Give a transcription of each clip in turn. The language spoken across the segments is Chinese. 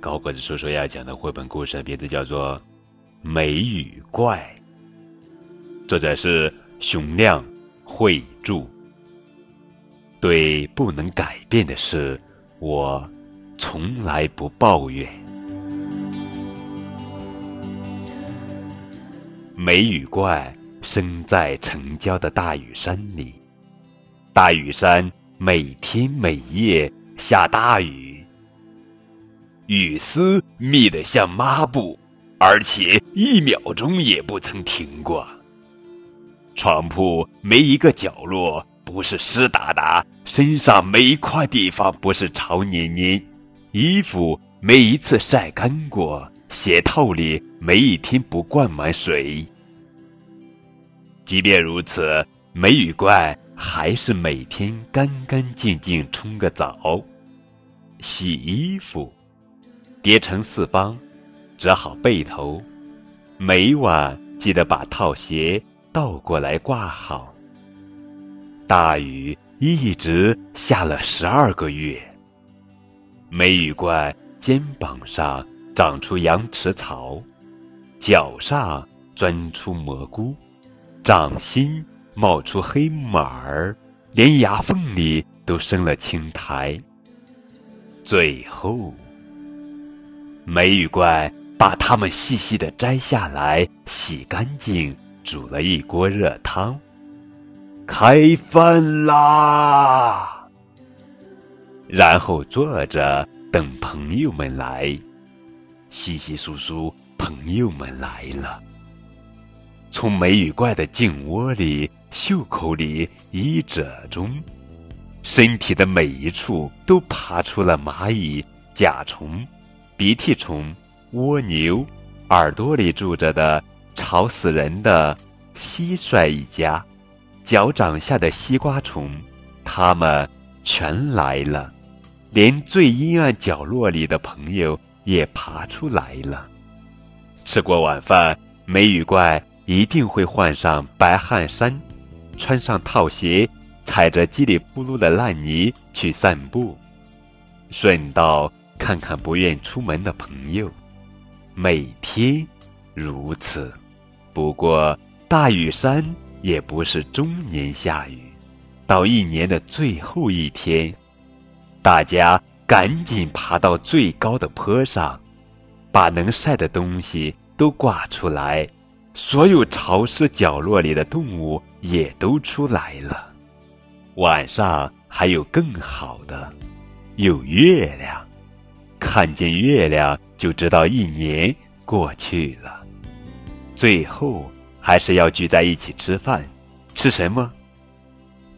高个子叔叔要讲的绘本故事名字叫做《美与怪》，作者是熊亮绘著。对不能改变的事，我从来不抱怨。美与怪生在城郊的大屿山里，大屿山每天每夜下大雨。雨丝密得像抹布，而且一秒钟也不曾停过。床铺没一个角落不是湿哒哒，身上没一块地方不是潮黏黏，衣服没一次晒干过，鞋套里没一天不灌满水。即便如此，梅雨怪还是每天干干净净冲个澡，洗衣服。叠成四方，折好背头，每晚记得把套鞋倒过来挂好。大雨一直下了十二个月，梅雨怪肩膀上长出羊齿草，脚上钻出蘑菇，掌心冒出黑马儿，连牙缝里都生了青苔。最后。梅雨怪把它们细细的摘下来，洗干净，煮了一锅热汤。开饭啦！然后坐着等朋友们来。稀稀疏疏，朋友们来了。从梅雨怪的颈窝里、袖口里、衣褶中，身体的每一处都爬出了蚂蚁、甲虫。鼻涕虫、蜗牛，耳朵里住着的吵死人的蟋蟀一家，脚掌下的西瓜虫，他们全来了，连最阴暗角落里的朋友也爬出来了。吃过晚饭，梅雨怪一定会换上白汗衫，穿上套鞋，踩着叽里咕噜的烂泥去散步，顺道。看看不愿出门的朋友，每天如此。不过大雨山也不是终年下雨，到一年的最后一天，大家赶紧爬到最高的坡上，把能晒的东西都挂出来。所有潮湿角落里的动物也都出来了。晚上还有更好的，有月亮。看见月亮就知道一年过去了。最后还是要聚在一起吃饭，吃什么？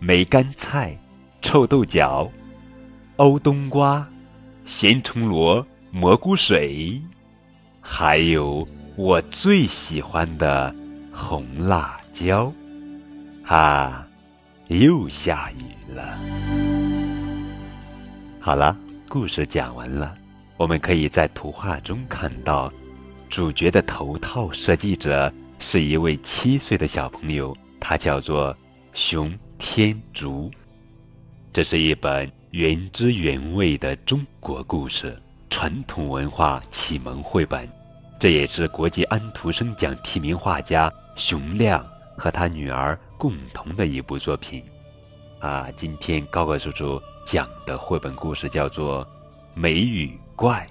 梅干菜、臭豆角、欧冬瓜、咸虫螺、蘑菇水，还有我最喜欢的红辣椒。啊，又下雨了。好了，故事讲完了。我们可以在图画中看到，主角的头套设计者是一位七岁的小朋友，他叫做熊天竺。这是一本原汁原味的中国故事、传统文化启蒙绘本，这也是国际安徒生奖提名画家熊亮和他女儿共同的一部作品。啊，今天高高叔叔讲的绘本故事叫做《美与》。怪，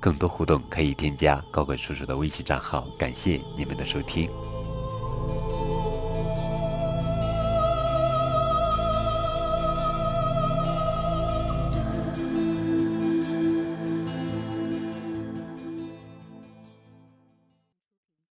更多互动可以添加高贵叔叔的微信账号。感谢你们的收听。